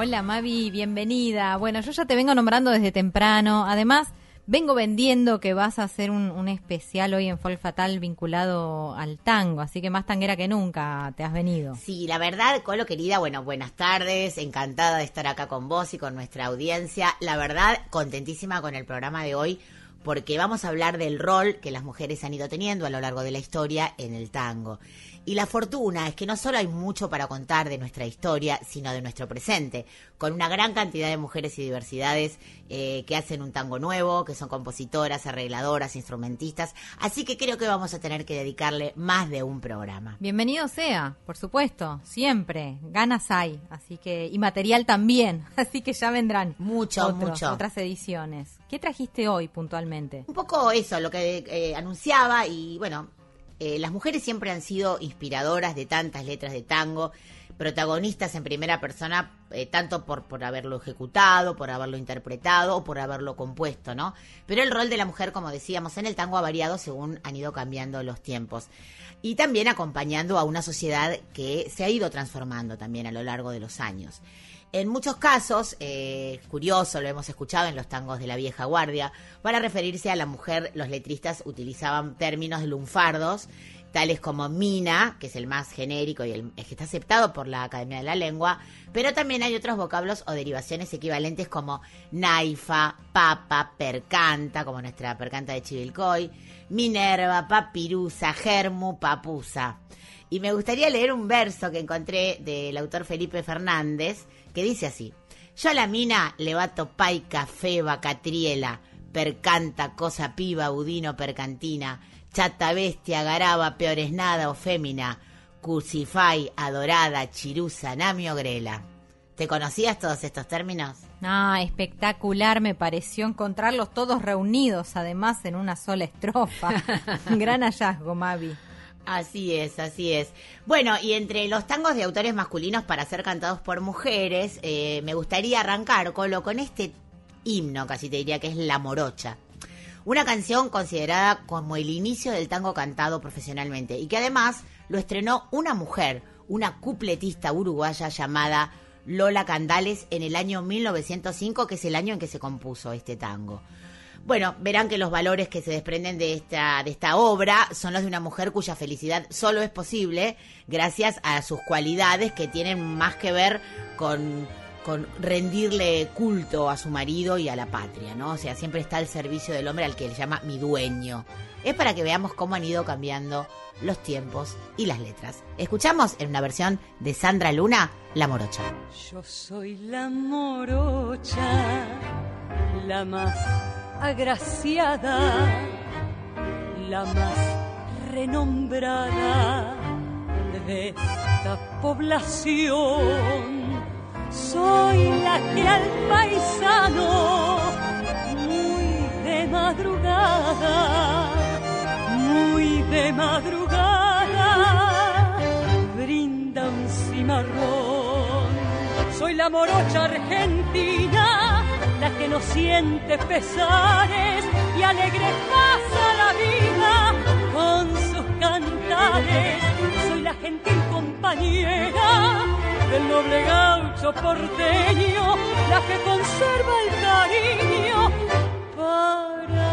Hola Mavi, bienvenida. Bueno, yo ya te vengo nombrando desde temprano. Además, vengo vendiendo que vas a hacer un, especial hoy en Folk Fatal vinculado al tango, así que más tanguera que nunca te has venido. Sí, la verdad, Colo querida, bueno, buenas tardes, encantada de estar acá con vos y con nuestra audiencia. La verdad, contentísima con el programa de hoy porque vamos a hablar del rol que las mujeres han ido teniendo a lo largo de la historia en el tango. Y la fortuna es que no solo hay mucho para contar de nuestra historia, sino de nuestro presente, con una gran cantidad de mujeres y diversidades eh, que hacen un tango nuevo, que son compositoras, arregladoras, instrumentistas. Así que creo que vamos a tener que dedicarle más de un programa. Bienvenido sea, por supuesto, siempre. Ganas hay, así que y material también, así que ya vendrán Mucho, otros- mucho. otras ediciones. ¿Qué trajiste hoy puntualmente? Un poco eso, lo que eh, anunciaba y bueno, eh, las mujeres siempre han sido inspiradoras de tantas letras de tango, protagonistas en primera persona, eh, tanto por, por haberlo ejecutado, por haberlo interpretado o por haberlo compuesto, ¿no? Pero el rol de la mujer, como decíamos, en el tango ha variado según han ido cambiando los tiempos. Y también acompañando a una sociedad que se ha ido transformando también a lo largo de los años. En muchos casos, eh, curioso, lo hemos escuchado en los tangos de la vieja guardia, para referirse a la mujer, los letristas utilizaban términos lunfardos, tales como mina, que es el más genérico y el, que está aceptado por la Academia de la Lengua, pero también hay otros vocablos o derivaciones equivalentes como naifa, papa, percanta, como nuestra percanta de Chivilcoy, minerva, papirusa, germu, papusa. Y me gustaría leer un verso que encontré del autor Felipe Fernández, que dice así. Yo a la mina le bato pai, café, bacatriela, percanta, cosa piba, budino, percantina, chata bestia, garaba, peor es nada o fémina, cursifai, adorada, chirusa, namio, grela. ¿Te conocías todos estos términos? Ah, espectacular me pareció encontrarlos todos reunidos, además en una sola estrofa. Gran hallazgo, Mavi. Así es, así es. Bueno, y entre los tangos de autores masculinos para ser cantados por mujeres, eh, me gustaría arrancar, Colo, con este himno, casi te diría que es La Morocha. Una canción considerada como el inicio del tango cantado profesionalmente y que además lo estrenó una mujer, una cupletista uruguaya llamada Lola Candales en el año 1905, que es el año en que se compuso este tango. Bueno, verán que los valores que se desprenden de esta, de esta obra son los de una mujer cuya felicidad solo es posible gracias a sus cualidades que tienen más que ver con, con rendirle culto a su marido y a la patria, ¿no? O sea, siempre está al servicio del hombre al que él llama mi dueño. Es para que veamos cómo han ido cambiando los tiempos y las letras. Escuchamos en una versión de Sandra Luna, La Morocha. Yo soy la morocha, la más agraciada, la más renombrada de esta población. Soy la que al paisano, muy de madrugada, muy de madrugada, brinda un cimarrón. Soy la morocha argentina, la que no siente pesares y alegre pasa la vida con sus cantares. Soy la gentil compañera del noble gaucho porteño, la que conserva el cariño para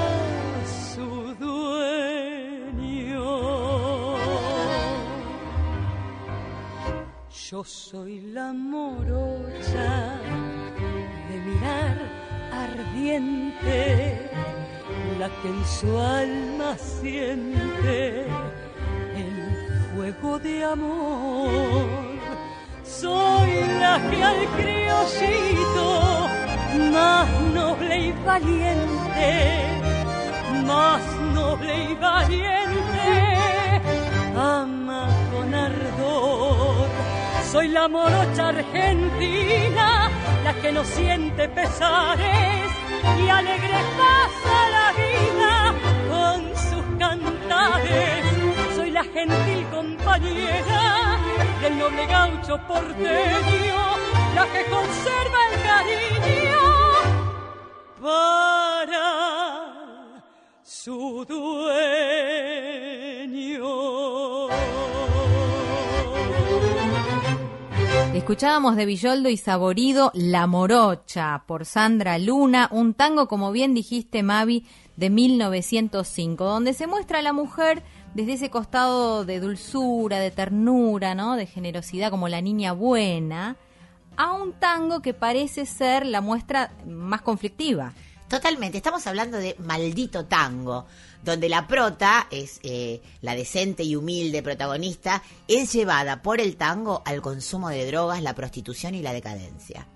su dueño. Yo soy la morocha ardiente, la que en su alma siente el fuego de amor. Soy la que al criollito más noble y valiente, más noble y valiente, ama con ardor Soy la morocha argentina, la que no siente pesares y alegre pasa la vida con sus cantares. Soy la gentil compañera del noble gaucho porteño, la que conserva el cariño para su dueño. Escuchábamos de Villoldo y Saborido La Morocha por Sandra Luna, un tango, como bien dijiste, Mavi, de 1905, donde se muestra a la mujer desde ese costado de dulzura, de ternura, ¿no? De generosidad, como la niña buena, a un tango que parece ser la muestra más conflictiva. Totalmente, estamos hablando de Maldito Tango, donde la prota es eh, la decente y humilde protagonista, es llevada por el tango al consumo de drogas, la prostitución y la decadencia.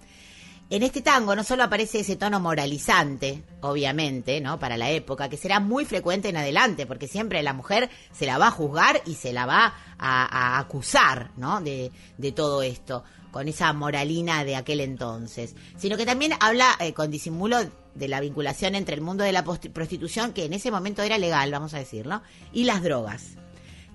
En este tango no solo aparece ese tono moralizante, obviamente, ¿no? Para la época, que será muy frecuente en adelante, porque siempre la mujer se la va a juzgar y se la va a, acusar, ¿no? De, de todo esto, con esa moralina de aquel entonces. Sino que también habla eh, con disimulo de la vinculación entre el mundo de la prostitución, que en ese momento era legal, vamos a decirlo, y las drogas.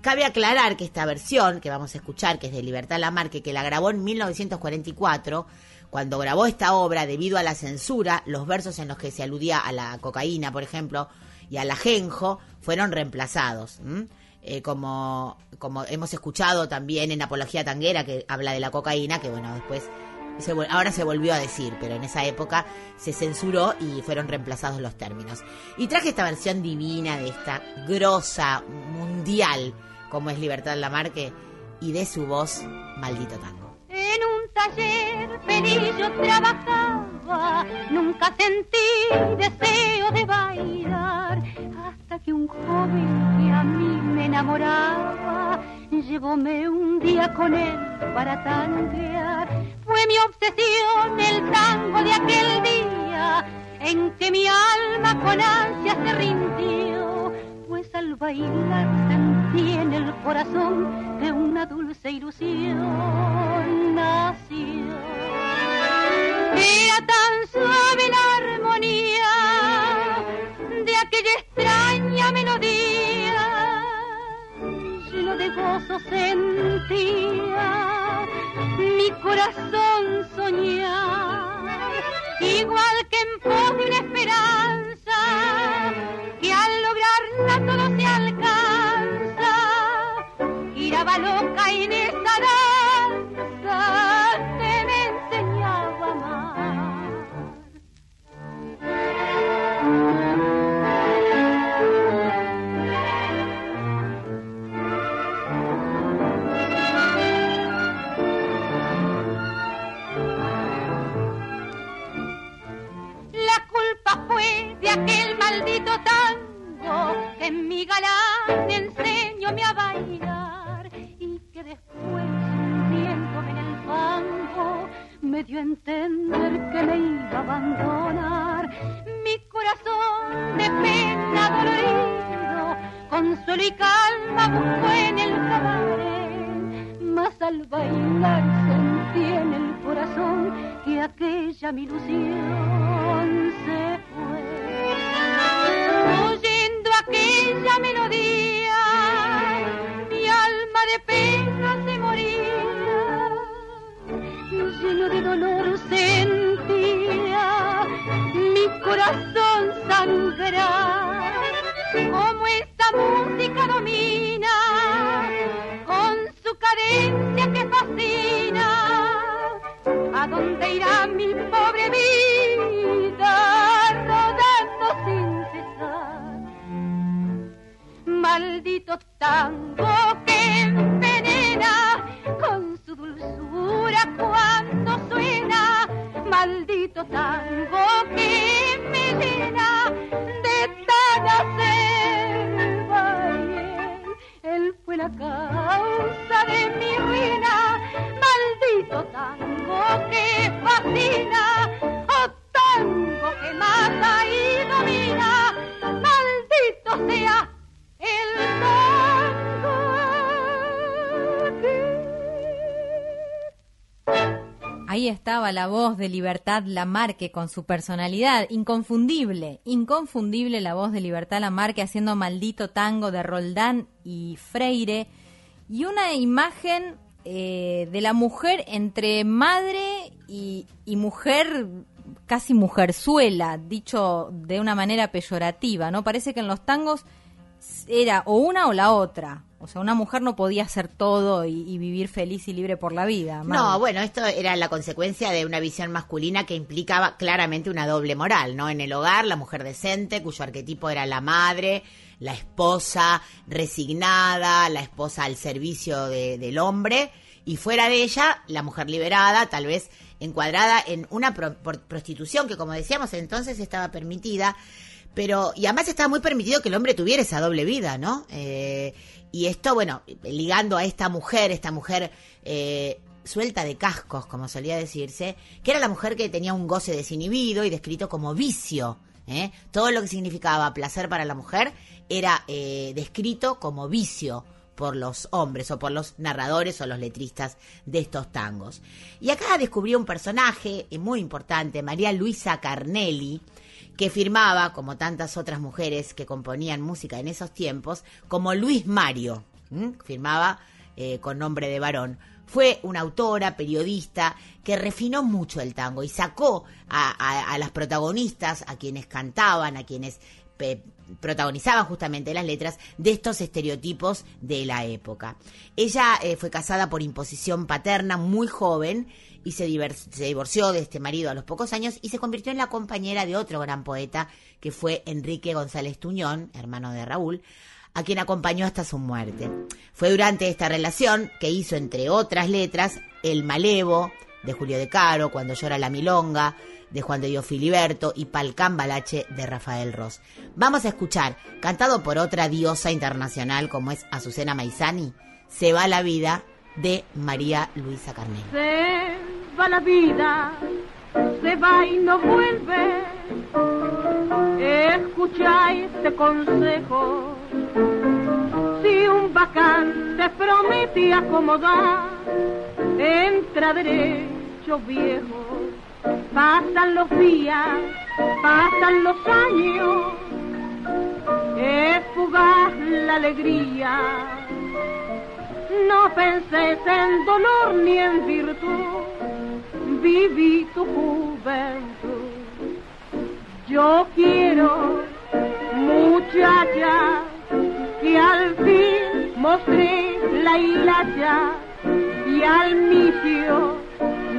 Cabe aclarar que esta versión que vamos a escuchar, que es de Libertad Lamarque, que la grabó en 1944, cuando grabó esta obra, debido a la censura, los versos en los que se aludía a la cocaína, por ejemplo, y al ajenjo, fueron reemplazados. ¿m? Eh, como, como hemos escuchado también en Apología Tanguera, que habla de la cocaína, que bueno, después se ahora se volvió a decir, pero en esa época se censuró y fueron reemplazados los términos. Y traje esta versión divina de esta grosa mundial como es Libertad Lamarque y de su voz Maldito Tango. Taller feliz yo trabajaba, nunca sentí deseo de bailar, hasta que un joven que a mí me enamoraba, llevóme un día con él para tanguear. Fue mi obsesión el tango de aquel día, en que mi alma con ansia se rindió, pues al bailar en el corazón que una dulce ilusión nació. Era tan suave la armonía de aquella extraña melodía, lleno de gozo sentía mi corazón soñar, igual que en pos de una esperanza, que mi galán enseñóme a bailar y que después, hundiéndome en el fango, me dio a entender que me iba a abandonar. Mi corazón de pena dolorido, consuelo y calma buscó en el cabaret, mas al bailar sentí en el corazón que aquella mi ilusión se fue. Aquella melodía, mi alma de pena se moría, lleno de dolor sentía mi corazón sangrar. Como esta música domina, con su cadencia que fascina, ¿a dónde irá mi pobre vida tango la voz de Libertad Lamarque con su personalidad inconfundible, inconfundible la voz de Libertad Lamarque haciendo maldito tango de Roldán y Freire y una imagen eh, de la mujer entre madre y, y mujer casi mujerzuela, dicho de una manera peyorativa, ¿no? Parece que en los tangos era o una o la otra. O sea, una mujer no podía hacer todo y, vivir feliz y libre por la vida. No, bueno, esto era la consecuencia de una visión masculina que implicaba claramente una doble moral, ¿no? En el hogar, la mujer decente, cuyo arquetipo era la madre, la esposa resignada, la esposa al servicio del hombre, y fuera de ella, la mujer liberada, tal vez encuadrada en una prostitución que, como decíamos, entonces estaba permitida pero, y además estaba muy permitido que el hombre tuviera esa doble vida, ¿no? Eh, y esto, bueno, ligando a esta mujer, esta mujer eh, suelta de cascos, como solía decirse, que era la mujer que tenía un goce desinhibido y descrito como vicio. ¿eh? Todo lo que significaba placer para la mujer era descrito como vicio por los hombres o por los narradores o los letristas de estos tangos. Y acá descubrí un personaje muy importante, María Luisa Carnelli, que firmaba, como tantas otras mujeres que componían música en esos tiempos, como Luis Mario, firmaba eh, con nombre de varón. Fue una autora, periodista, que refinó mucho el tango y sacó a, las protagonistas, a quienes cantaban, a quienes protagonizaban justamente las letras de estos estereotipos de la época. Ella eh, fue casada por imposición paterna muy joven y se, divorció de este marido a los pocos años y se convirtió en la compañera de otro gran poeta que fue Enrique González Tuñón, hermano de Raúl, a quien acompañó hasta su muerte. Fue durante esta relación que hizo, entre otras letras, El Malevo, de Julio de Caro, Cuando llora la milonga, de Juan de Dios Filiberto y Palcán Balache de Rafael Ross. Vamos a escuchar, cantado por otra diosa internacional como es Azucena Maizani, Se va la vida de María Luisa Carnero. Se va la vida, se va y no vuelve. Escucha este consejo. Si un bacán te promete acomodar, entra derecho viejo. Pasan los días, pasan los años, es fugaz la alegría. No penses en dolor ni en virtud, viví tu juventud. Yo quiero, muchacha, que al fin mostré la hilacha y al misio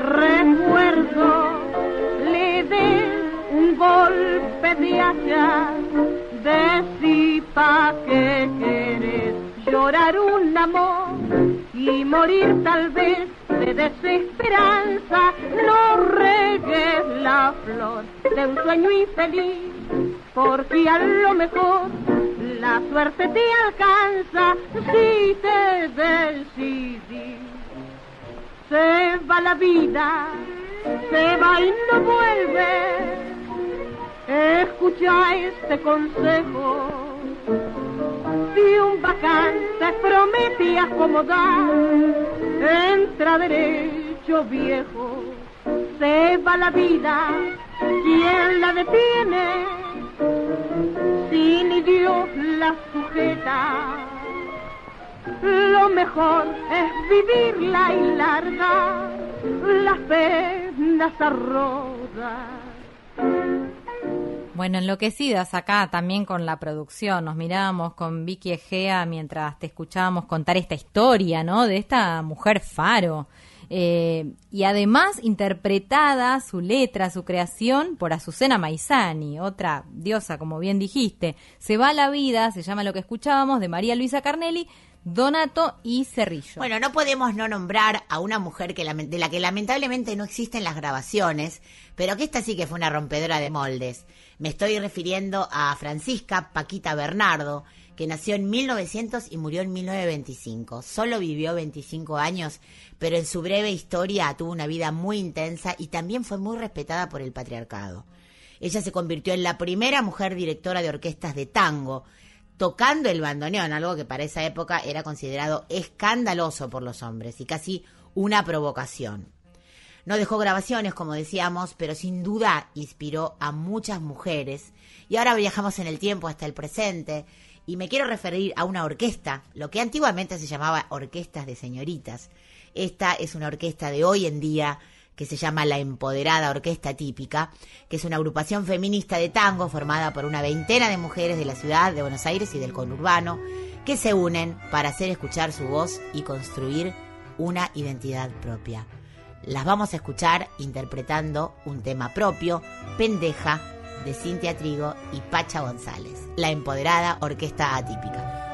recuerdo le dé un golpe de hacha, de pa' que querés llorar un amor y morir tal vez de desesperanza. No regues la flor de un sueño infeliz, porque a lo mejor la suerte te alcanza si te decidís. Se va la vida, se va y no vuelve. Escucha este consejo si un bacán te promete acomodar, entra derecho viejo, se va la vida, ¿quién la detiene? Si ni Dios la sujeta, lo mejor es vivirla y larga las penas a bueno, enloquecidas acá también con la producción. Nos mirábamos con Vicky Egea mientras te escuchábamos contar esta historia, ¿no? De esta mujer faro. Eh, y además interpretada su letra, su creación por Azucena Maizani, otra diosa, como bien dijiste. Se va la vida, se llama lo que escuchábamos, de María Luisa Carnelli, Donato y Cerrillo. Bueno, no podemos no nombrar a una mujer que de la que lamentablemente no existen las grabaciones, pero que esta sí que fue una rompedora de moldes. Me estoy refiriendo a Francisca Paquita Bernardo, que nació en 1900 y murió en 1925. Solo vivió 25 años, pero en su breve historia tuvo una vida muy intensa y también fue muy respetada por el patriarcado. Ella se convirtió en la primera mujer directora de orquestas de tango tocando el bandoneón, algo que para esa época era considerado escandaloso por los hombres y casi una provocación. No dejó grabaciones, como decíamos, pero sin duda inspiró a muchas mujeres. Y ahora viajamos en el tiempo hasta el presente. Y me quiero referir a una orquesta, lo que antiguamente se llamaba orquestas de señoritas. Esta es una orquesta de hoy en día que se llama la Empoderada Orquesta Típica, que es una agrupación feminista de tango formada por una veintena de mujeres de la ciudad de Buenos Aires y del conurbano, que se unen para hacer escuchar su voz y construir una identidad propia. Las vamos a escuchar interpretando un tema propio, Pendeja, de Cintia Trigo y Pacha González, la empoderada orquesta atípica.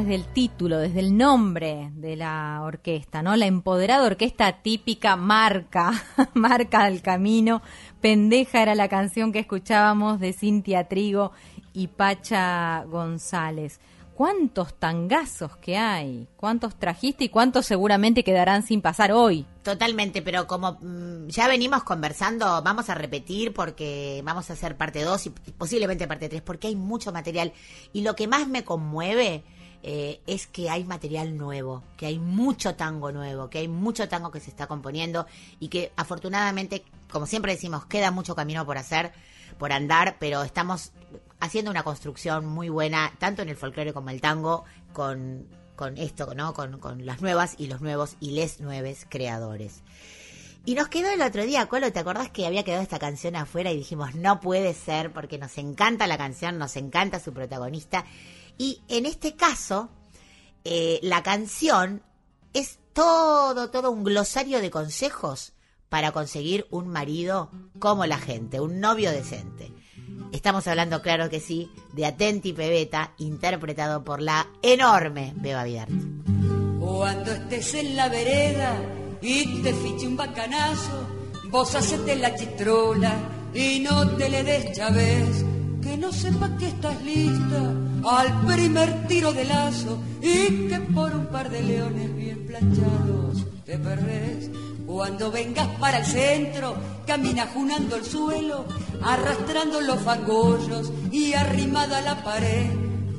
Desde el título, desde el nombre de la orquesta, ¿no? La empoderada orquesta típica marca, marca el camino. Pendeja era la canción que escuchábamos de Cintia Trigo y Pacha González. ¿Cuántos tangazos que hay? ¿Cuántos trajiste y cuántos seguramente quedarán sin pasar hoy? Totalmente, pero como mm, ya venimos conversando, vamos a repetir porque vamos a hacer parte 2 y posiblemente parte 3, porque hay mucho material. Y lo que más me conmueve eh, es que hay material nuevo, que hay mucho tango nuevo, que hay mucho tango que se está componiendo y que afortunadamente, como siempre decimos, queda mucho camino por hacer, por andar, pero estamos haciendo una construcción muy buena, tanto en el folclore como el tango, con, con esto, ¿no? Con, con las nuevas y los nuevos y les nueves creadores. Y nos quedó el otro día, Colo, ¿te acordás que había quedado esta canción afuera y dijimos, no puede ser, porque nos encanta la canción, nos encanta su protagonista? Y en este caso, eh, la canción es todo, todo un glosario de consejos para conseguir un marido como la gente, un novio decente. Estamos hablando, claro que sí, de Atenti Pebeta, interpretado por la enorme Beba Vidarte. Cuando estés en la vereda y te fiche un bacanazo, vos hacete la chitrola y no te le des chaves, que no sepa que estás lista al primer tiro de lazo y que por un par de leones bien planchados te perdés. Cuando vengas para el centro, camina junando el suelo, arrastrando los fangollos y arrimada a la pared,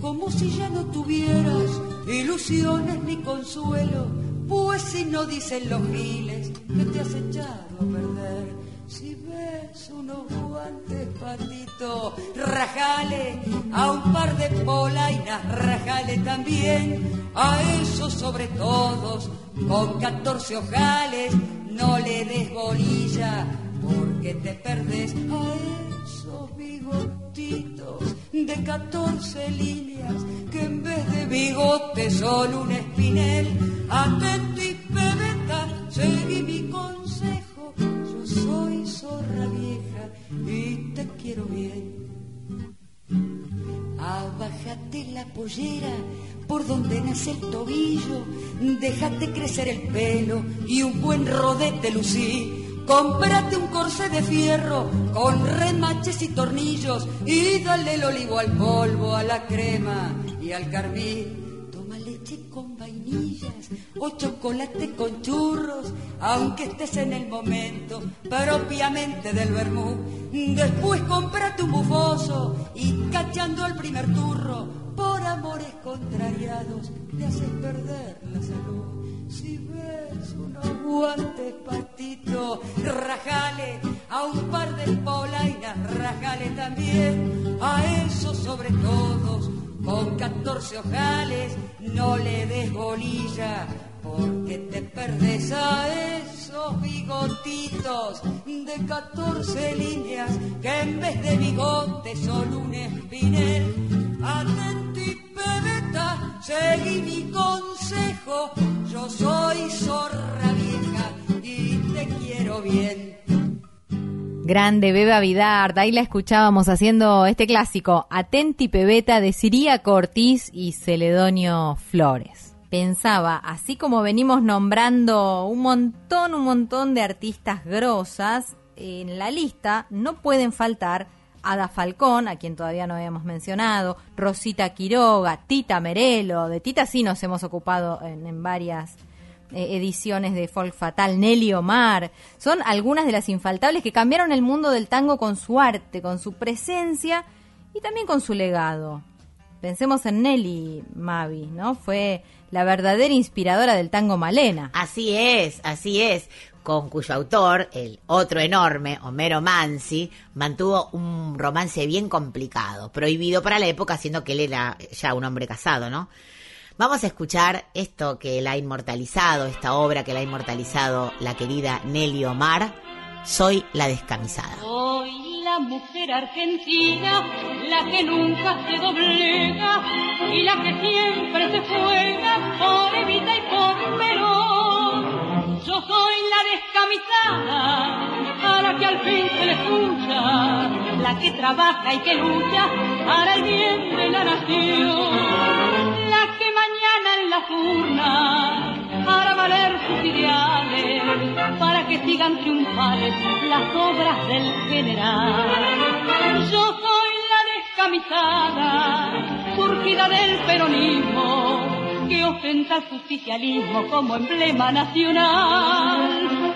como si ya no tuvieras ilusiones ni consuelo, pues si no dicen los giles que te has echado a perder. Si ves unos guantes patito, rajale a un par de polainas, rajale también a esos sobre todos con 14 ojales, no le des bolilla porque te perdés a esos bigotitos de 14 líneas que en vez de bigote son un espinel. Atento y pebeta, seguí mi consejo. Soy zorra vieja y te quiero bien. Abájate la pollera por donde nace el tobillo, déjate crecer el pelo y un buen rodete lucí. Cómprate un corsé de fierro con remaches y tornillos y dale el olivo al polvo, a la crema y al carmín. Con vainillas o chocolate con churros, aunque estés en el momento propiamente del vermú. Después cómprate un bufoso y cachando al primer turro, por amores contrariados le haces perder la salud. Si ves unos guantes patito, rajale a un par de polainas, rajale también a esos sobre todos con 14 ojales, no le des bolilla porque te perdes a esos bigotitos de 14 líneas que en vez de bigote son un espinel. Atento y pebeta, seguí mi consejo, yo soy zorra vieja y te quiero bien. Grande Beba Vidart, ahí la escuchábamos haciendo este clásico, Atenti Pebeta de Siria Cortiz y Celedonio Flores. Pensaba, así como venimos nombrando un montón, un montón de artistas grosas, en la lista no pueden faltar Ada Falcón, a quien todavía no habíamos mencionado, Rosita Quiroga, Tita Merelo, de Tita sí nos hemos ocupado en varias eh, ediciones de Folk Fatal, Nelly Omar, son algunas de las infaltables que cambiaron el mundo del tango con su arte, con su presencia y también con su legado. Pensemos en Nelly Mavi, ¿no? Fue la verdadera inspiradora del tango Malena. Así es, así es, con cuyo autor, el otro enorme, Homero Mansi, mantuvo un romance bien complicado, prohibido para la época, siendo que él era ya un hombre casado, ¿no? Vamos a escuchar esto que la ha inmortalizado, esta obra que la ha inmortalizado la querida Nelly Omar, Soy la descamisada. Soy la mujer argentina, la que nunca se doblega y la que siempre se juega por Evita y por Perón. Yo soy la descamisada, a la que al fin se le escucha, la que trabaja y que lucha para el bien de la nación, para valer sus ideales, para que sigan triunfales las obras del general. Yo soy la descamisada, surgida del peronismo, que ostenta el justicialismo como emblema nacional.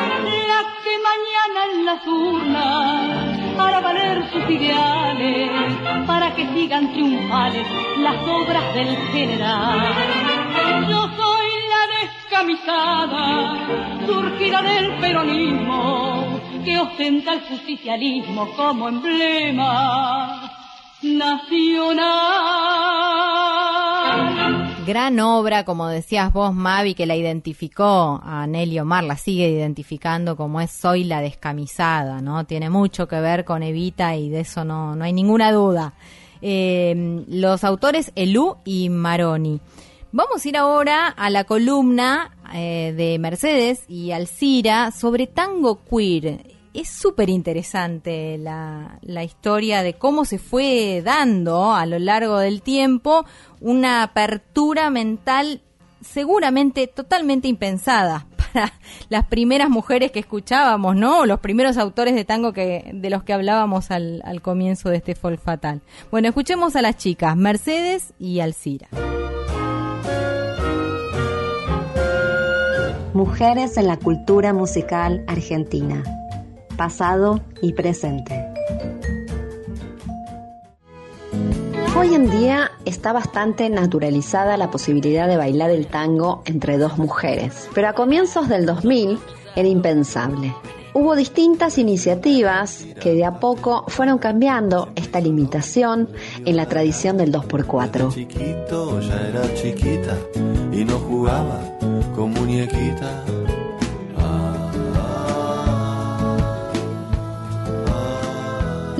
Que mañana en las urnas para valer sus ideales, para que sigan triunfales las obras del general. Yo soy la descamisada, surgida del peronismo, que ostenta el justicialismo como emblema nacional. Gran obra, como decías vos, Mavi, que la identificó a Nelly Omar, la sigue identificando como es Soy la descamisada, ¿no? Tiene mucho que ver con Evita y de eso no, no hay ninguna duda. Eh, los autores Elú y Maroni. Vamos a ir ahora a la columna eh, de Mercedes y Alcira sobre tango queer. Es súper interesante la, la historia de cómo se fue dando a lo largo del tiempo una apertura mental seguramente totalmente impensada para las primeras mujeres que escuchábamos, ¿no? Los primeros autores de tango que, de los que hablábamos al, al comienzo de este Folk Fatal. Bueno, escuchemos a las chicas, Mercedes y Alcira. Mujeres en la cultura musical argentina, pasado y presente. Hoy en día está bastante naturalizada la posibilidad de bailar el tango entre dos mujeres, pero a comienzos del 2000 era impensable. Hubo distintas iniciativas que de a poco fueron cambiando esta limitación en la tradición del 2x4. Chiquito ya era chiquita y no jugaba con muñequita.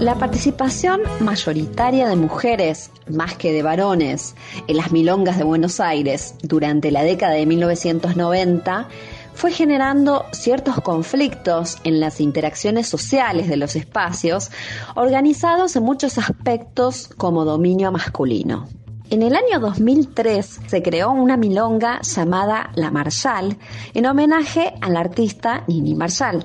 La participación mayoritaria de mujeres, más que de varones, en las milongas de Buenos Aires durante la década de 1990 fue generando ciertos conflictos en las interacciones sociales de los espacios, organizados en muchos aspectos como dominio masculino. En el año 2003 se creó una milonga llamada La Marshall en homenaje al artista Nini Marshall.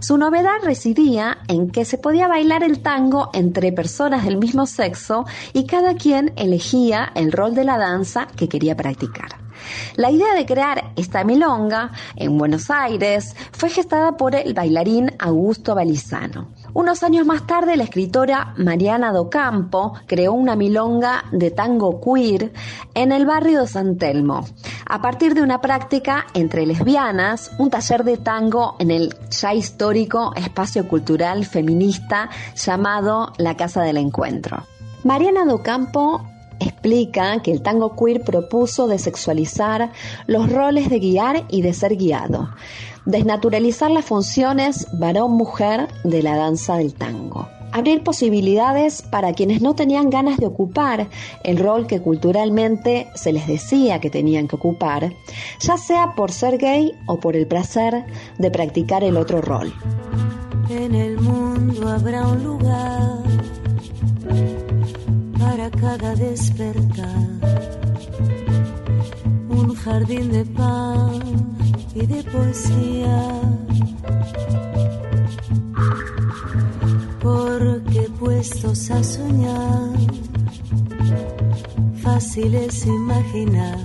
Su novedad residía en que se podía bailar el tango entre personas del mismo sexo y cada quien elegía el rol de la danza que quería practicar. La idea de crear esta milonga en Buenos Aires fue gestada por el bailarín Augusto Balizano. Unos años más tarde, la escritora Mariana Docampo creó una milonga de tango queer en el barrio de San Telmo, a partir de una práctica entre lesbianas, un taller de tango en el ya histórico espacio cultural feminista llamado La Casa del Encuentro. Mariana Docampo explica que el tango queer propuso desexualizar los roles de guiar y de ser guiado, desnaturalizar las funciones varón-mujer de la danza del tango. Abrir posibilidades para quienes no tenían ganas de ocupar el rol que culturalmente se les decía que tenían que ocupar, ya sea por ser gay o por el placer de practicar el otro rol. En el mundo habrá un lugar para cada despertar. Un jardín de pan y de poesía. Porque puestos a soñar, fácil es imaginar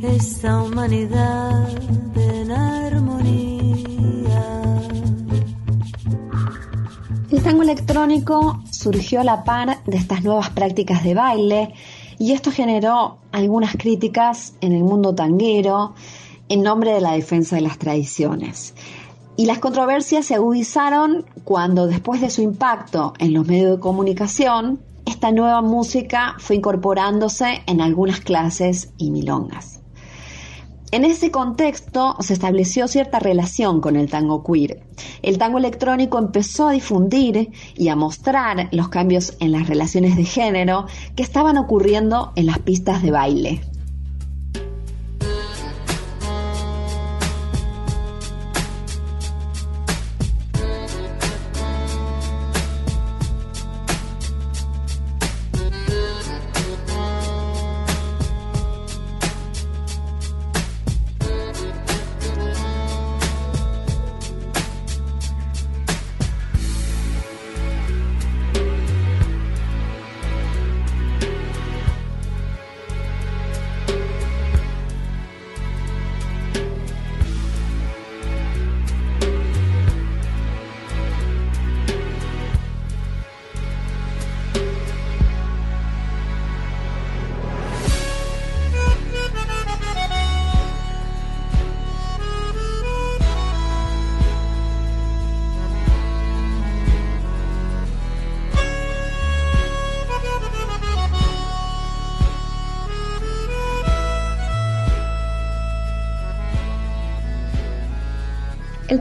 esta humanidad en armonía. El tango electrónico surgió a la par de estas nuevas prácticas de baile y esto generó algunas críticas en el mundo tanguero en nombre de la defensa de las tradiciones. Y las controversias se agudizaron cuando después de su impacto en los medios de comunicación, esta nueva música fue incorporándose en algunas clases y milongas. En ese contexto se estableció cierta relación con el tango queer. El tango electrónico empezó a difundir y a mostrar los cambios en las relaciones de género que estaban ocurriendo en las pistas de baile.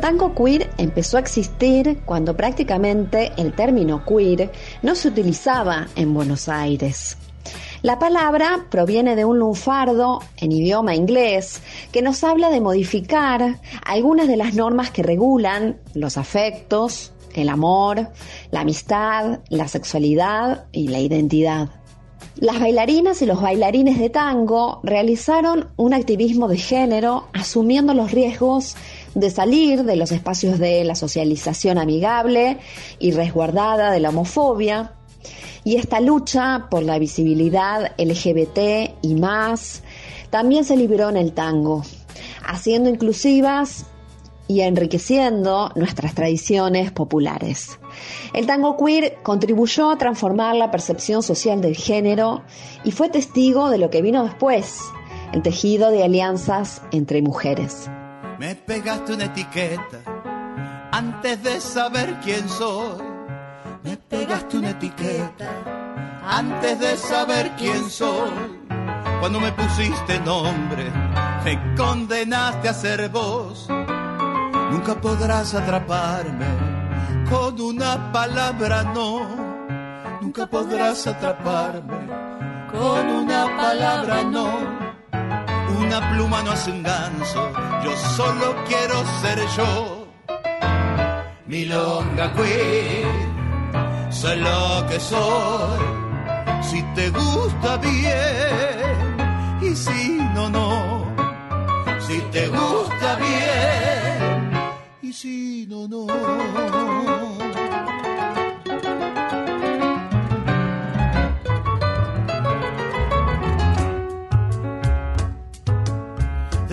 Tango queer empezó a existir cuando prácticamente el término queer no se utilizaba en Buenos Aires. La palabra proviene de un lunfardo en idioma inglés que nos habla de modificar algunas de las normas que regulan los afectos, el amor, la amistad, la sexualidad y la identidad. Las bailarinas y los bailarines de tango realizaron un activismo de género asumiendo los riesgos de salir de los espacios de la socialización amigable y resguardada de la homofobia Y esta lucha por la visibilidad LGBT y más también se libró en el tango, haciendo inclusivas y enriqueciendo nuestras tradiciones populares. El tango queer contribuyó a transformar la percepción social del género y fue testigo de lo que vino después, el tejido de alianzas entre mujeres. Me pegaste una etiqueta antes de saber quién soy. Me pegaste una etiqueta antes de saber quién soy. Cuando me pusiste nombre, me condenaste a ser vos. Nunca podrás atraparme con una palabra no. Nunca podrás atraparme con una palabra no. Una pluma no hace un ganso, yo solo quiero ser yo. Milonga queer, soy lo que soy. Si te gusta bien, y si no, no. Si te gusta bien, y si no, no.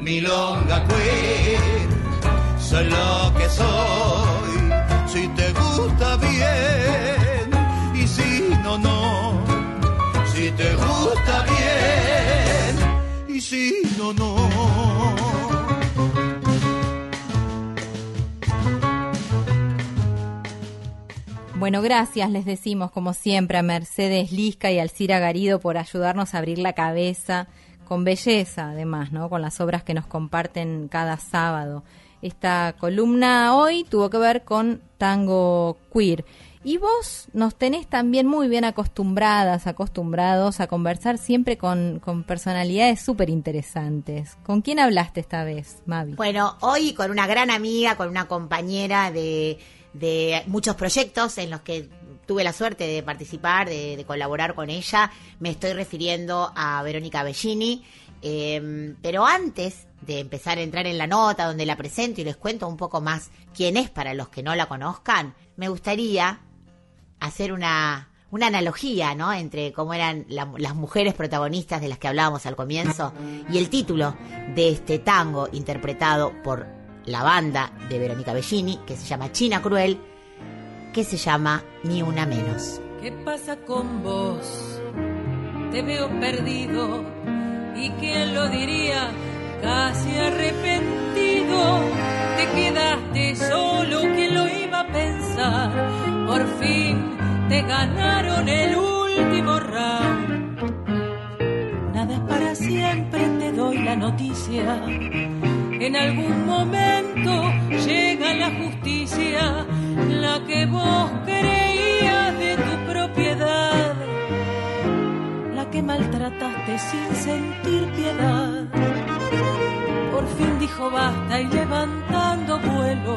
Milonga queer, soy lo que soy. Si te gusta bien y si no, no. Si te gusta bien y si no, no. Bueno, gracias, les decimos como siempre a Mercedes Lisca y Alcira Garido por ayudarnos a abrir la cabeza con belleza, además, ¿no? Con las obras que nos comparten cada sábado. Esta columna hoy tuvo que ver con tango queer. Y vos nos tenés también muy bien acostumbradas, acostumbrados a conversar siempre con, con personalidades súper interesantes. ¿Con quién hablaste esta vez, Mavi? Bueno, hoy con una gran amiga, con una compañera de, de muchos proyectos en los que tuve la suerte de participar, de, de colaborar con ella. Me estoy refiriendo a Verónica Bellini. Eh, pero antes de empezar a entrar en la nota donde la presento y les cuento un poco más quién es para los que no la conozcan, me gustaría hacer una, una analogía, ¿no? Entre cómo eran la- las mujeres protagonistas de las que hablábamos al comienzo y el título de este tango interpretado por la banda de Verónica Bellini, que se llama China Cruel, que se llama Ni Una Menos. ¿Qué pasa con vos? Te veo perdido y quién lo diría, casi arrepentido. Te quedaste solo, ¿quién lo iba a pensar? Por fin te ganaron el último round. Nada es para siempre, te doy la noticia. En algún momento llega la justicia, la que vos creías de tu propiedad, la que maltrataste sin sentir piedad. Por fin dijo basta y levantando vuelo,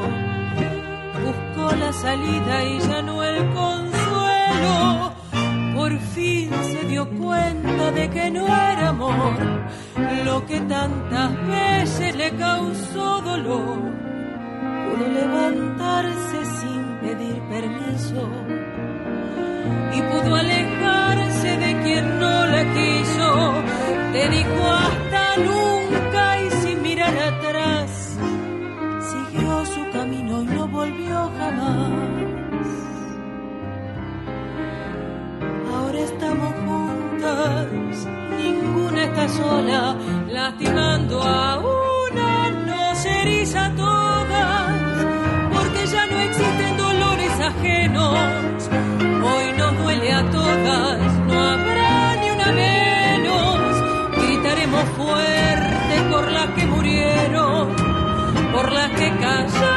buscó la salida y ya no el consuelo. Por fin se dio cuenta de que no era amor lo que tantas veces le causó dolor. Pudo levantarse sin pedir permiso y pudo alejarse de quien no la quiso. Te dijo hasta nunca está sola, lastimando a una, nos eriza a todas, porque ya no existen dolores ajenos. Hoy nos duele a todas, no habrá ni una menos. Gritaremos fuerte por las que murieron, por las que callaron,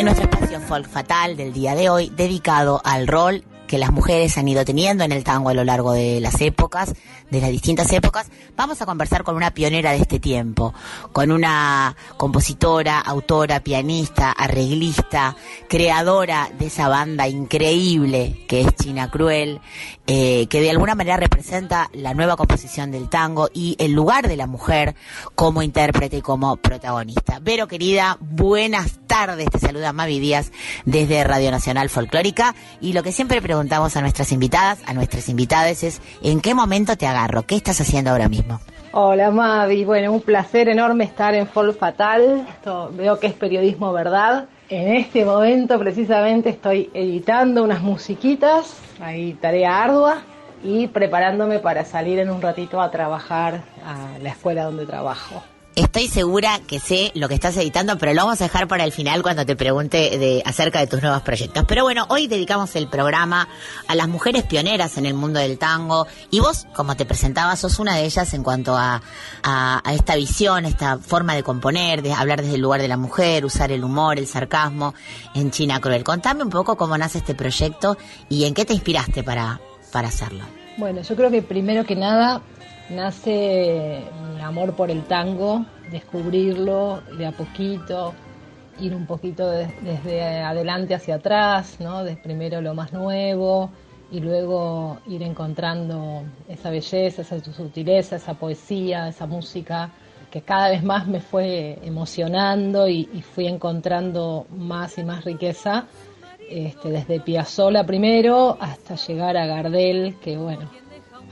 en nuestro espacio folk fatal del día de hoy, dedicado al rol que las mujeres han ido teniendo en el tango a lo largo de las épocas, de las distintas épocas, vamos a conversar con una pionera de este tiempo, con una compositora, autora, pianista, arreglista, creadora de esa banda increíble que es China Cruel, eh, que de alguna manera representa la nueva composición del tango y el lugar de la mujer como intérprete y como protagonista. Vero querida, buenas tardes, te saluda Mavi Díaz desde Radio Nacional Folclórica y lo que siempre preguntamos a nuestras invitadas, a nuestras invitadas es ¿en qué momento te agarro? ¿Qué estás haciendo ahora mismo? Hola Mavi, bueno, un placer enorme estar en Folk Fatal. Esto, veo que es periodismo verdad. En este momento precisamente estoy editando unas musiquitas, ahí tarea ardua, y preparándome para salir en un ratito a trabajar a la escuela donde trabajo. Estoy segura que sé lo que estás editando, pero lo vamos a dejar para el final cuando te pregunte de, acerca de tus nuevos proyectos. Pero bueno, hoy dedicamos el programa a las mujeres pioneras en el mundo del tango y vos, como te presentabas, sos una de ellas en cuanto a, a, esta visión, esta forma de componer, de hablar desde el lugar de la mujer, usar el humor, el sarcasmo en China Cruel. Contame un poco cómo nace este proyecto y en qué te inspiraste para, para hacerlo. Bueno, yo creo que primero que nada nace un amor por el tango, descubrirlo de a poquito, ir un poquito de- desde adelante hacia atrás, ¿no? De primero lo más nuevo y luego ir encontrando esa belleza, esa sutileza, esa poesía, esa música que cada vez más me fue emocionando y, y fui encontrando más y más riqueza, este, desde Piazzolla primero hasta llegar a Gardel, que bueno,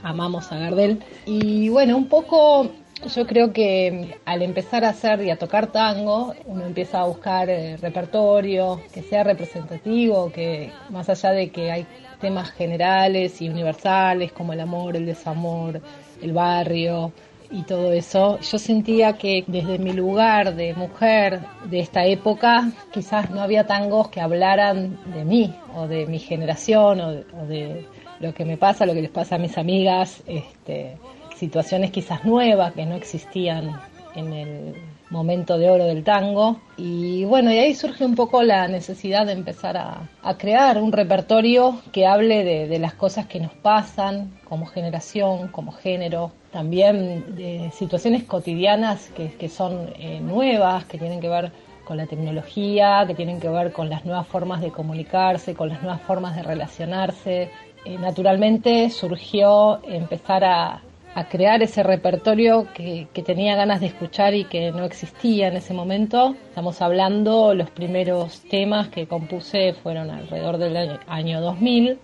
amamos a Gardel. Y bueno, un poco yo creo que al empezar a hacer y a tocar tango, uno empieza a buscar eh, repertorio que sea representativo, que más allá de que hay temas generales y universales como el amor, el desamor, el barrio y todo eso, yo sentía que desde mi lugar de mujer de esta época, quizás no había tangos que hablaran de mí o de mi generación o de, o de lo que me pasa, lo que les pasa a mis amigas, este, situaciones quizás nuevas que no existían en el momento de oro del tango. Y bueno, y ahí surge un poco la necesidad de empezar a, a crear un repertorio que hable de, las cosas que nos pasan como generación, como género, también de situaciones cotidianas que, que son eh, nuevas, que tienen que ver con la tecnología, que tienen que ver con las nuevas formas de comunicarse, con las nuevas formas de relacionarse. Eh, naturalmente surgió empezar a, crear ese repertorio que, que tenía ganas de escuchar y que no existía en ese momento. Estamos hablando, los primeros temas que compuse fueron alrededor del año- año 2000.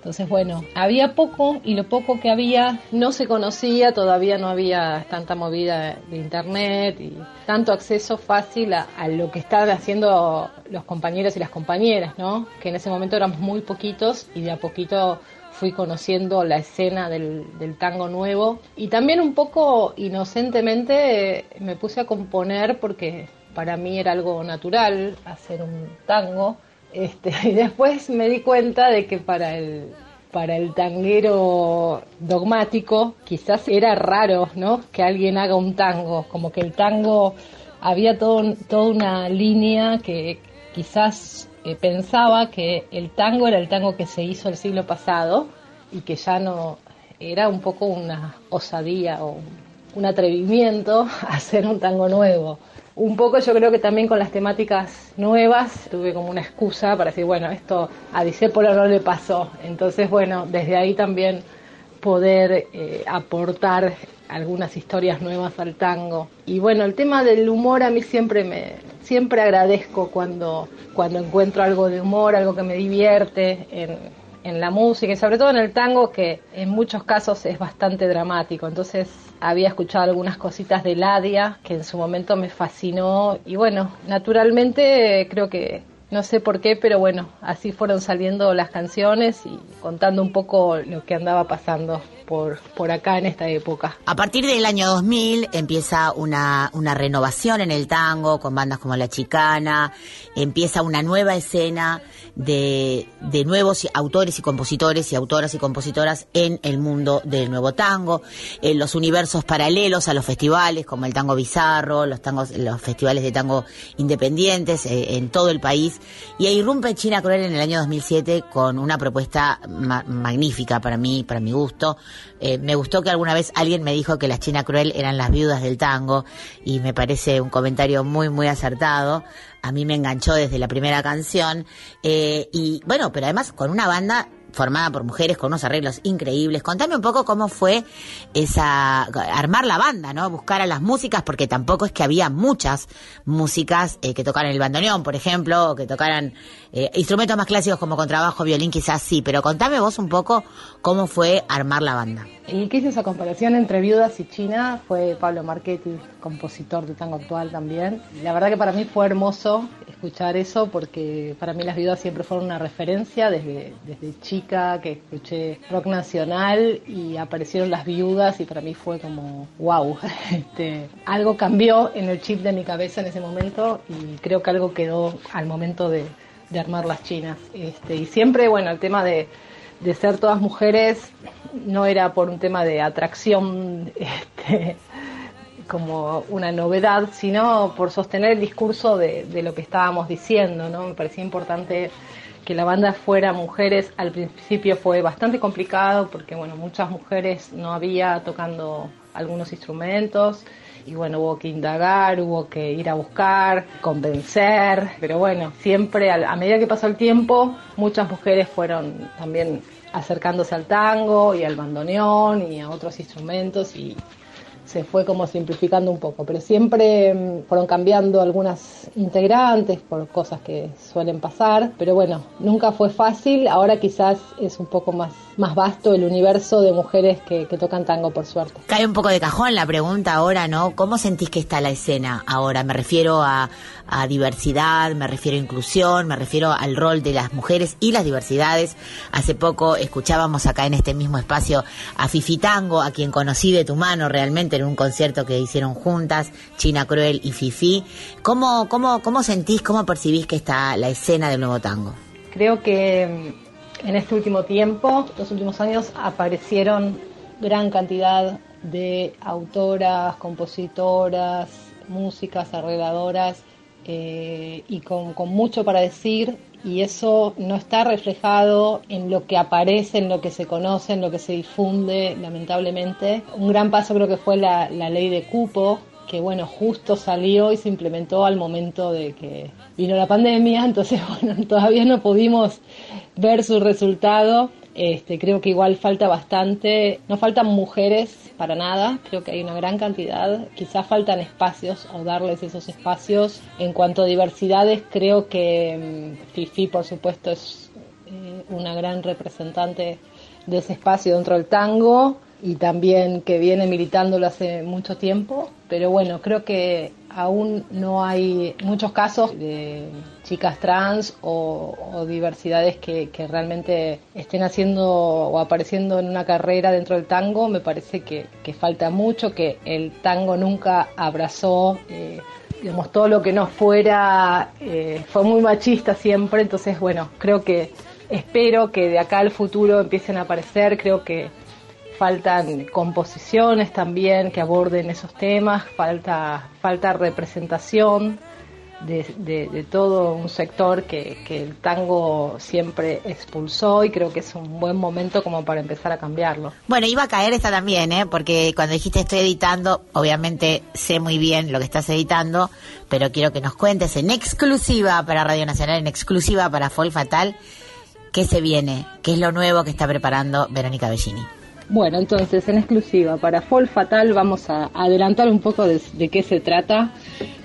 Entonces, bueno, había poco y lo poco que había no se conocía, todavía no había tanta movida de internet y tanto acceso fácil a, lo que estaban haciendo los compañeros y las compañeras, ¿no? Que en ese momento éramos muy poquitos y de a poquito fui conociendo la escena del, del tango nuevo y también un poco inocentemente eh, me puse a componer porque para mí era algo natural hacer un tango este, y después me di cuenta de que para el para el tanguero dogmático quizás era raro, ¿no? Que alguien haga un tango, como que el tango había todo, toda una línea que quizás eh, pensaba que el tango era el tango que se hizo el siglo pasado y que ya no era un poco una osadía o un atrevimiento hacer un tango nuevo. Un poco yo creo que también con las temáticas nuevas tuve como una excusa para decir, bueno, esto a Disépolo no le pasó. Entonces, bueno, desde ahí también poder eh, aportar algunas historias nuevas al tango. Y bueno, el tema del humor a mí siempre me siempre agradezco cuando cuando encuentro algo de humor, algo que me divierte en, en la música y sobre todo en el tango que en muchos casos es bastante dramático. Entonces había escuchado algunas cositas de Ladia que en su momento me fascinó y bueno, naturalmente creo que no sé por qué, pero bueno, así fueron saliendo las canciones y contando un poco lo que andaba pasando por, por acá en esta época. A partir del año 2000 empieza una, una renovación en el tango con bandas como La Chicana, empieza una nueva escena de, de nuevos autores y compositores y autoras y compositoras en el mundo del nuevo tango, en los universos paralelos a los festivales como el tango bizarro, los tangos, los festivales de tango independientes eh, en todo el país y ahí irrumpe China Cruel en el año 2007 con una propuesta ma- magnífica para mí, para mi gusto. Eh, me gustó que alguna vez alguien me dijo que las China Cruel eran las viudas del tango y me parece un comentario muy, muy acertado. A mí me enganchó desde la primera canción. Eh, y bueno, pero además con una banda formada por mujeres con unos arreglos increíbles. Contame un poco cómo fue esa armar la banda, ¿no? Buscar a las músicas porque tampoco es que había muchas músicas eh, que tocaran el bandoneón, por ejemplo, o que tocaran eh, instrumentos más clásicos como contrabajo, violín, quizás sí, pero contame vos un poco cómo fue armar la banda. Y que hizo esa comparación entre Viudas y China fue Pablo Marchetti, compositor de tango actual también. La verdad que para mí fue hermoso escuchar eso porque para mí las viudas siempre fueron una referencia desde, desde que escuché rock nacional y aparecieron las viudas y para mí fue como wow. Este, algo cambió en el chip de mi cabeza en ese momento y creo que algo quedó al momento de, armar las chinas. Este, y siempre, bueno, el tema de de ser todas mujeres no era por un tema de atracción este, como una novedad, sino por sostener el discurso de, de, lo que estábamos diciendo, ¿no? Me parecía importante que la banda fuera mujeres. Al principio fue bastante complicado porque, bueno, muchas mujeres no había tocando algunos instrumentos y bueno, hubo que indagar, hubo que ir a buscar, convencer, pero bueno, siempre a, a medida que pasó el tiempo, muchas mujeres fueron también acercándose al tango y al bandoneón y a otros instrumentos y se fue como simplificando un poco, pero siempre mm, fueron cambiando algunas integrantes por cosas que suelen pasar, pero bueno, nunca fue fácil, ahora quizás es un poco más, más vasto el universo de mujeres que, que tocan tango, por suerte. Cae un poco de cajón la pregunta ahora, ¿no? ¿Cómo sentís que está la escena ahora? Me refiero a, a diversidad, me refiero a inclusión, me refiero al rol de las mujeres y las diversidades. Hace poco escuchábamos acá en este mismo espacio a Fifi Tango, a quien conocí de tu mano realmente en un concierto que hicieron juntas, China Cruel y Fifi. ¿Cómo, cómo, cómo sentís, cómo percibís que está la escena del nuevo tango? Creo que mm, en este último tiempo, los últimos años, aparecieron gran cantidad de autoras, compositoras, músicas, arregladoras eh, y con, mucho para decir y eso no está reflejado en lo que aparece, en lo que se conoce, en lo que se difunde, lamentablemente. Un gran paso creo que fue la, la ley de cupo, que bueno, justo salió y se implementó al momento de que vino la pandemia, entonces bueno, todavía no pudimos ver su resultado. Este, creo que igual falta bastante, no faltan mujeres para nada, creo que hay una gran cantidad, quizás faltan espacios o darles esos espacios. En cuanto a diversidades, creo que um, Fifi, por supuesto, es eh, una gran representante de ese espacio dentro del tango y también que viene militándolo hace mucho tiempo, pero bueno, creo que aún no hay muchos casos de chicas trans o, diversidades que, realmente estén haciendo o apareciendo en una carrera dentro del tango. Me parece que, que falta mucho, que el tango nunca abrazó, eh, digamos, todo lo que no fuera, eh, fue muy machista siempre, entonces bueno, creo que espero que de acá al futuro empiecen a aparecer, creo que faltan composiciones también que aborden esos temas, falta, falta representación de, de, de todo un sector que, que, el tango siempre expulsó y creo que es un buen momento como para empezar a cambiarlo. Bueno, iba a caer esta también, ¿eh? porque cuando dijiste estoy editando, obviamente sé muy bien lo que estás editando, pero quiero que nos cuentes en exclusiva para Radio Nacional, en exclusiva para Fol Fatal, qué se viene, qué es lo nuevo que está preparando Verónica Bellini. Bueno, entonces en exclusiva para Fall Fatal vamos a adelantar un poco de, de, qué se trata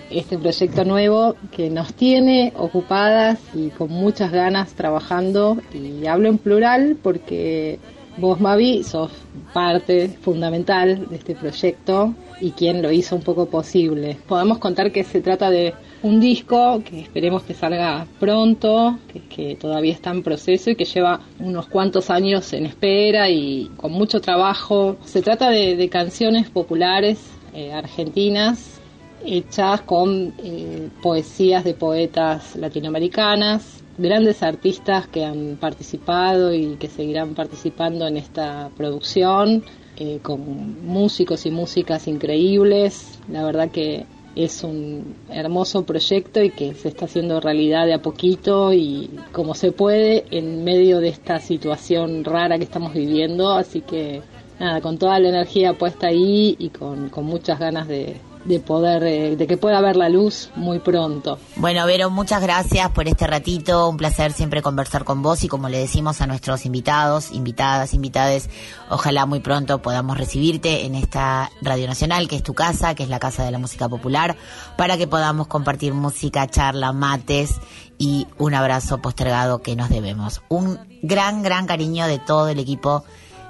este proyecto nuevo que nos tiene ocupadas y con muchas ganas trabajando y hablo en plural porque vos, Mavi, sos parte fundamental de este proyecto y quien lo hizo un poco posible. Podemos contar que se trata de un disco que esperemos que salga pronto, que, todavía está en proceso y que lleva unos cuantos años en espera y con mucho trabajo. Se trata de, canciones populares eh, argentinas hechas con eh, poesías de poetas latinoamericanas, grandes artistas que han participado y que seguirán participando en esta producción, eh, con músicos y músicas increíbles. La verdad que es un hermoso proyecto y que se está haciendo realidad de a poquito y como se puede en medio de esta situación rara que estamos viviendo. Así que nada, con toda la energía puesta ahí y con, con muchas ganas de, de poder, eh, de que pueda ver la luz muy pronto. Bueno, Vero, muchas gracias por este ratito. Un placer siempre conversar con vos y como le decimos a nuestros invitados, invitadas, invitades, ojalá muy pronto podamos recibirte en esta Radio Nacional, que es tu casa, que es la Casa de la Música Popular, para que podamos compartir música, charla, mates y un abrazo postergado que nos debemos. Un gran, gran cariño de todo el equipo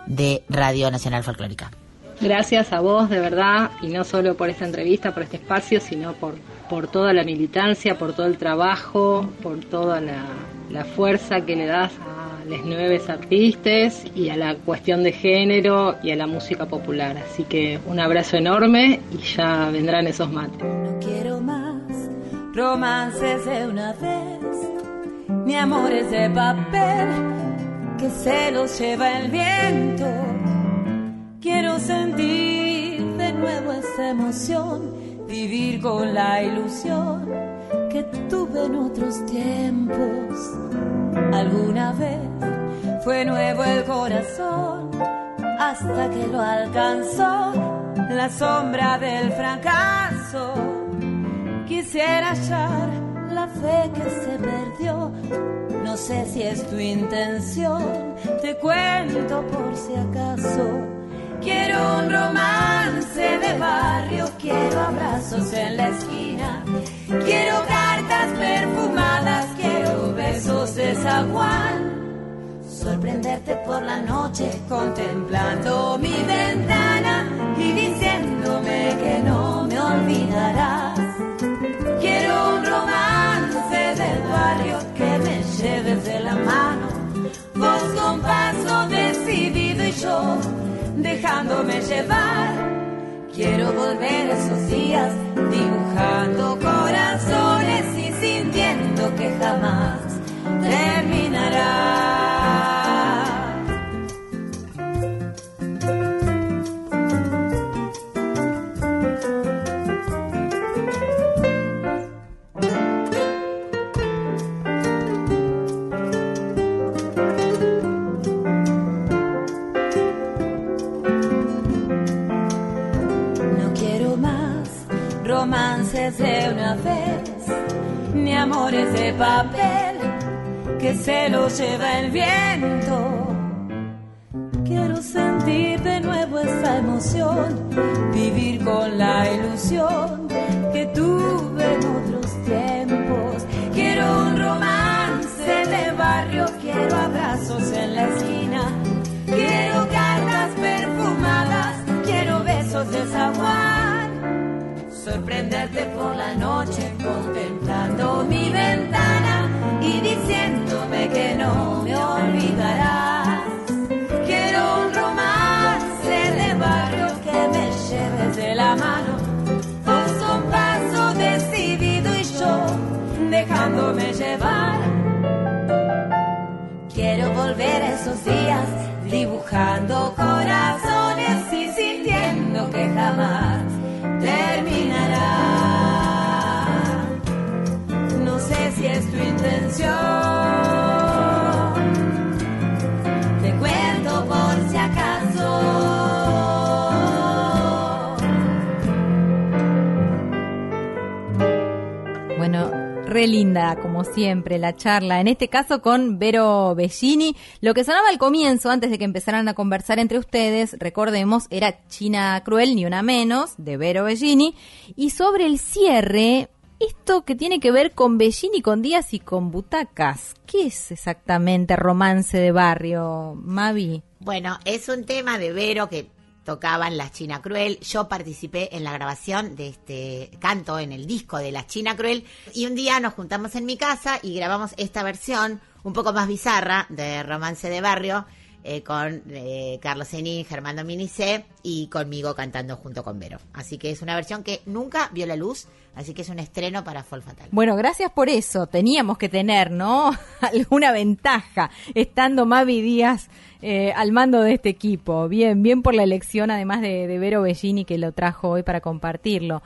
de Radio Nacional Folclórica. Gracias a vos, de verdad, y no solo por esta entrevista, por este espacio, sino por, por toda la militancia, por todo el trabajo, por toda la, fuerza que le das a los nueve artistas y a la cuestión de género y a la música popular. Así que un abrazo enorme y ya vendrán esos mates. No quiero más romances de una vez, mi amor es de papel que se los lleva el viento Quiero sentir de nuevo esa emoción, vivir con la ilusión que tuve en otros tiempos. Alguna vez fue nuevo el corazón hasta que lo alcanzó la sombra del fracaso. Quisiera hallar la fe que se perdió. No sé si es tu intención, te cuento por si acaso Quiero un romance de barrio, quiero abrazos en la esquina, quiero cartas perfumadas, quiero besos de zaguán. Sorprenderte por la noche contemplando mi ventana y diciéndome que no me olvidarás. Quiero un romance del barrio que me lleves de la mano, vos con paso decidido y yo dejándome llevar. Quiero volver esos días dibujando corazones y sintiendo que jamás terminará. De una vez, mi amor es de papel que se lo lleva el viento. Quiero sentir de nuevo esa emoción, vivir con la ilusión que tuve en otros tiempos. Quiero un romance de barrio, quiero abrazos en la esquina, quiero cartas perfumadas, quiero besos de sabor sorprenderte por la noche contemplando mi ventana y diciéndome que no me olvidarás. Quiero un romance de barrio que me lleves de la mano, paso a paso decidido y yo dejándome llevar. Quiero volver esos días dibujando corazones y sintiendo que jamás terminará. Re linda, como siempre, la charla. En este caso con Vero Bellini. Lo que sonaba al comienzo, antes de que empezaran a conversar entre ustedes, recordemos, era China Cruel, ni una menos, de Vero Bellini. Y sobre el cierre, esto que tiene que ver con Bellini, con Díaz y con Butacas. ¿Qué es exactamente romance de barrio, Mavi? Bueno, es un tema de Vero que tocaban Las China Cruel. Yo participé en la grabación de este canto en el disco de Las China Cruel y un día nos juntamos en mi casa y grabamos esta versión un poco más bizarra de Romance de Barrio eh, con eh, Carlos Zenin, Germán Dominice y conmigo cantando junto con Vero. Así que es una versión que nunca vio la luz, así que es un estreno para Fall Fatal. Bueno, gracias por eso. Teníamos que tener, ¿no? Alguna ventaja estando Mavi Díaz eh, al mando de este equipo. Bien, bien por la elección, además de, de Vero Bellini que lo trajo hoy para compartirlo.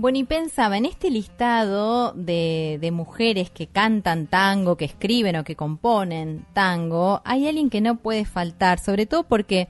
Bueno, y pensaba, en este listado de, de, mujeres que cantan tango, que escriben o que componen tango, hay alguien que no puede faltar, sobre todo porque,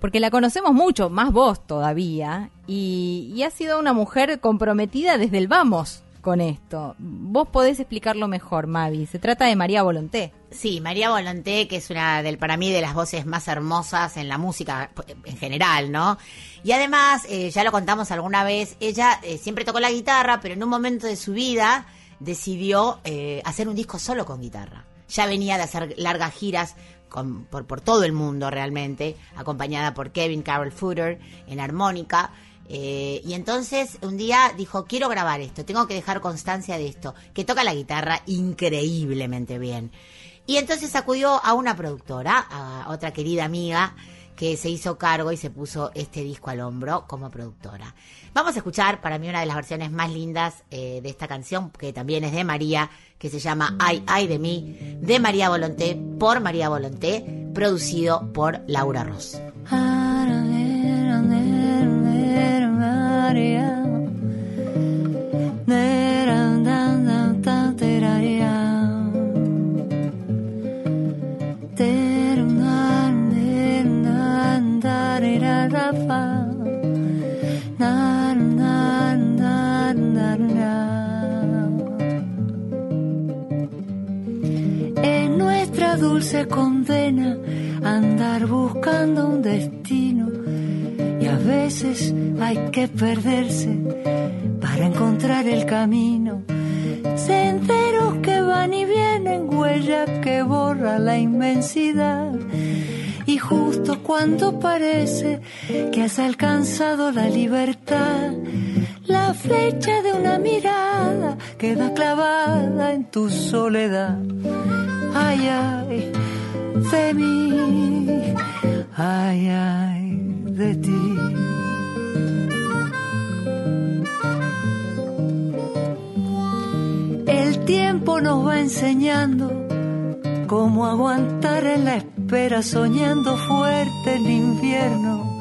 porque la conocemos mucho, más vos todavía, y, y ha sido una mujer comprometida desde el vamos con esto. Vos podés explicarlo mejor, Mavi. Se trata de María Volonté. Sí, María Volonté, que es una del para mí de las voces más hermosas en la música en general, ¿no? Y además, eh, ya lo contamos alguna vez, ella eh, siempre tocó la guitarra, pero en un momento de su vida decidió eh, hacer un disco solo con guitarra. Ya venía de hacer largas giras con, por, por todo el mundo realmente, acompañada por Kevin Carroll Footer en armónica. Eh, y entonces un día dijo, quiero grabar esto, tengo que dejar constancia de esto, que toca la guitarra increíblemente bien. Y entonces acudió a una productora, a otra querida amiga, que se hizo cargo y se puso este disco al hombro como productora. Vamos a escuchar para mí una de las versiones más lindas eh, de esta canción, que también es de María, que se llama Ay, ay de mí, de María Volonté, por María Volonté, producido por Laura Ross. En nuestra dulce condena andar buscando un destino y a veces hay que perderse para encontrar el camino. Senderos que van y vienen, huella que borra la inmensidad. Y justo cuando parece que has alcanzado la libertad, la flecha de una mirada queda clavada en tu soledad. Ay, ay, de mí, ay, ay, de ti. El tiempo nos va enseñando cómo aguantar en la soñando fuerte en invierno,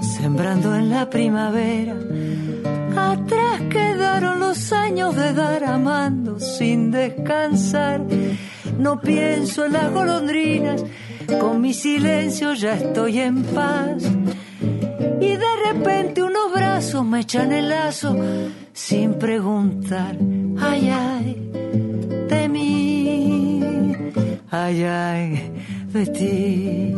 sembrando en la primavera. Atrás quedaron los años de dar amando sin descansar. No pienso en las golondrinas, con mi silencio ya estoy en paz. Y de repente unos brazos me echan el lazo sin preguntar, ay, ay, ay, ay, de ti.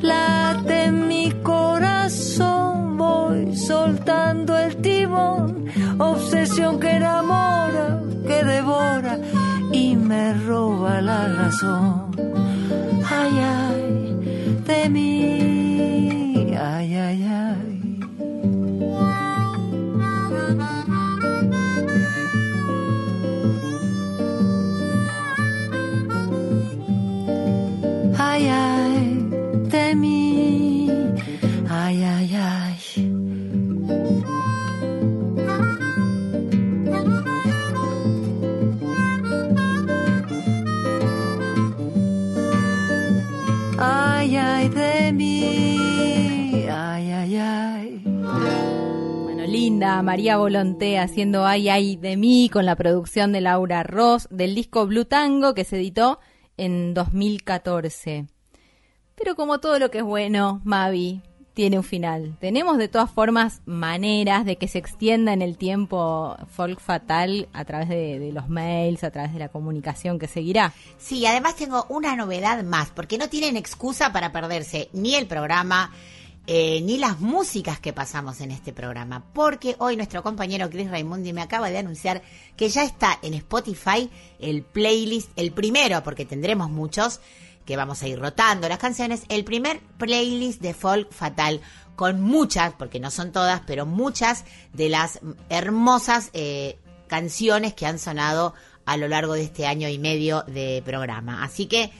Late mi corazón, voy soltando el timón, obsesión que enamora, que devora y me roba la razón. Ay, ay, de mí, ay, ay. Ay, Linda María Volonté haciendo Ay, ay de mí con la producción de Laura Ross del disco Blue Tango que se editó en 2014. Pero como todo lo que es bueno, Mavi, tiene un final. Tenemos de todas formas maneras de que se extienda en el tiempo Folk Fatal a través de, de, los mails, a través de la comunicación que seguirá. Sí, además tengo una novedad más, porque no tienen excusa para perderse ni el programa, eh, ni las músicas que pasamos en este programa, porque hoy nuestro compañero Chris Raimundi me acaba de anunciar que ya está en Spotify el playlist, el primero, porque tendremos muchos, que vamos a ir rotando las canciones, el primer playlist de folk fatal con muchas, porque no son todas, pero muchas de las hermosas eh, canciones que han sonado a lo largo de este año y medio de programa. Así que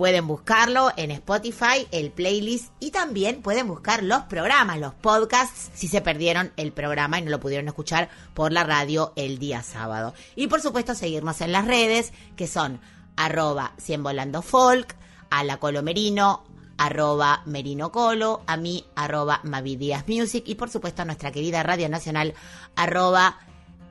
pueden buscarlo en Spotify, el playlist, y también pueden buscar los programas, los podcasts, si se perdieron el programa y no lo pudieron escuchar por la radio el día sábado. Y por supuesto seguirnos en las redes, que son arroba cien volando folk, a la Colomerino, arroba Merino Colo, a mí, arroba Mavi Díaz Music y por supuesto a nuestra querida Radio Nacional, arroba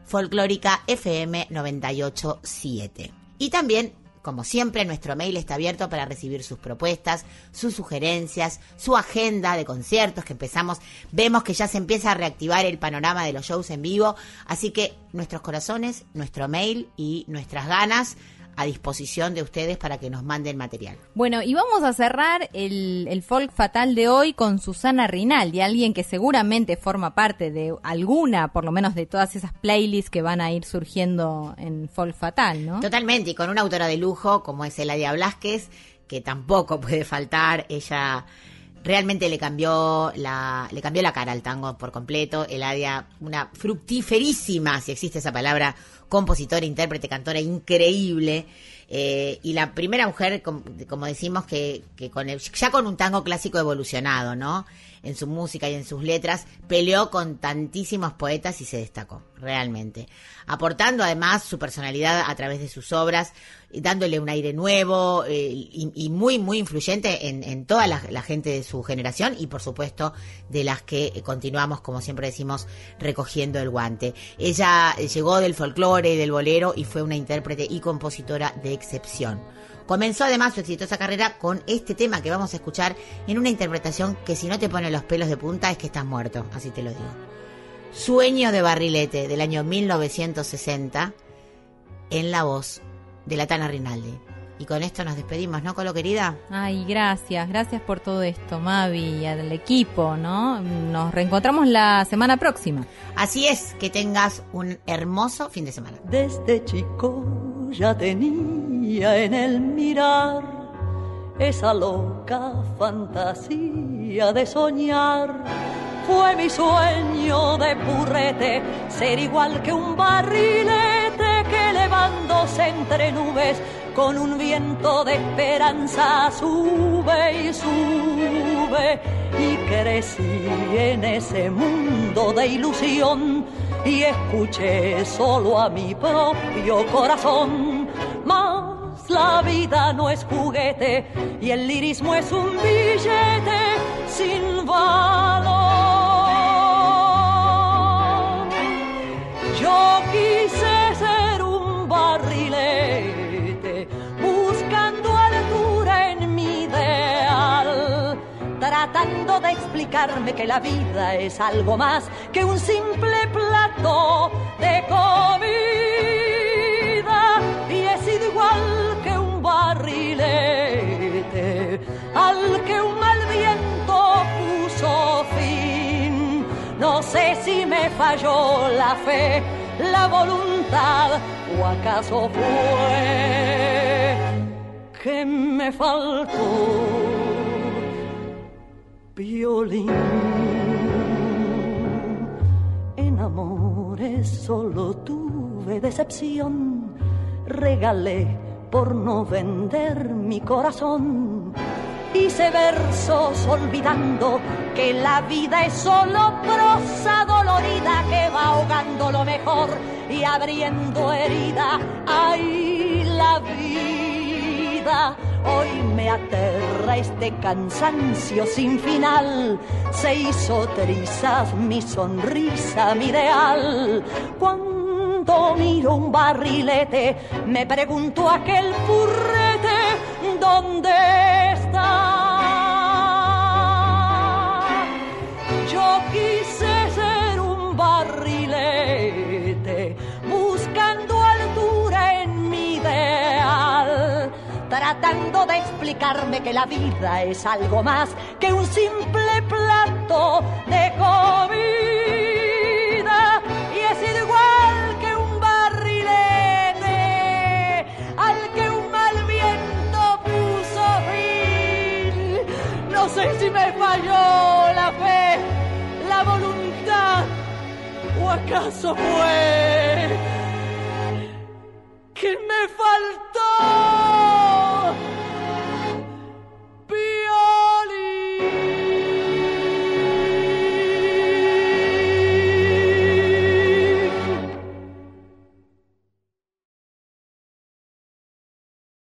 Folclórica FM 987. Y también, como siempre, nuestro mail está abierto para recibir sus propuestas, sus sugerencias, su agenda de conciertos que empezamos. Vemos que ya se empieza a reactivar el panorama de los shows en vivo, así que nuestros corazones, nuestro mail y nuestras ganas a disposición de ustedes para que nos manden material. Bueno, y vamos a cerrar el, el folk fatal de hoy con Susana Rinaldi, alguien que seguramente forma parte de alguna, por lo menos de todas esas playlists que van a ir surgiendo en folk fatal, ¿no? Totalmente, y con una autora de lujo como es Eladia Blasquez, que tampoco puede faltar, ella realmente le cambió la le cambió la cara al tango por completo. Eladia una fructíferísima si existe esa palabra compositora intérprete cantora increíble. Eh, y la primera mujer com- como, decimos que, que con el- ya con un tango clásico evolucionado no en su música y en sus letras peleó con tantísimos poetas y se destacó realmente. Aportando además su personalidad a través de sus obras dándole un aire nuevo eh, y, muy, muy influyente en, toda la, gente de su generación y por supuesto de las que continuamos, como siempre decimos, recogiendo el guante. Ella eh, llegó del folclore y del bolero y fue una intérprete y compositora de excepción. Comenzó además su exitosa carrera con este tema que vamos a escuchar en una interpretación que si no te pone los pelos de punta es que estás muerto, así te lo digo. Sueño de Barrilete del año 1960 en la voz de la Tana Rinaldi. Y con esto nos despedimos, ¿no, Colo querida? Ay, gracias, gracias por todo esto, Mavi, y al equipo, ¿no? Nos reencontramos la semana próxima. Así es, que tengas un hermoso fin de semana. Desde chico ya tenía en el mirar esa loca fantasía de soñar. Fue mi sueño de purrete ser igual que un barrilete que elevándose entre nubes con un viento de esperanza sube y sube y crecí en ese mundo de ilusión y escuché solo a mi propio corazón. Mas la vida no es juguete y el lirismo es un billete sin valor. Yo quise tratando de explicarme que la vida es algo más que un simple plato de comida y sido igual que un barrilete al que un mal viento puso fin. No sé si me falló la fe, la voluntad o acaso fue que me faltó violín. En amores solo tuve decepción, regalé por no vender mi corazón. Hice versos olvidando que la vida es solo prosa dolorida que va ahogando lo mejor y abriendo herida. ¡Ay, la vida! Hoy me aterra este cansancio sin final. Se hizo trizas mi sonrisa, mi ideal. Cuando miro un barrilete, me pregunto aquel purrete, ¿dónde está? Yo quise tratando de explicarme que la vida es algo más que un simple plato de comida. Y sido igual que un barrilete al que un mal viento puso fin. sé si me falló la fe, la voluntad, o acaso fue que me faltó.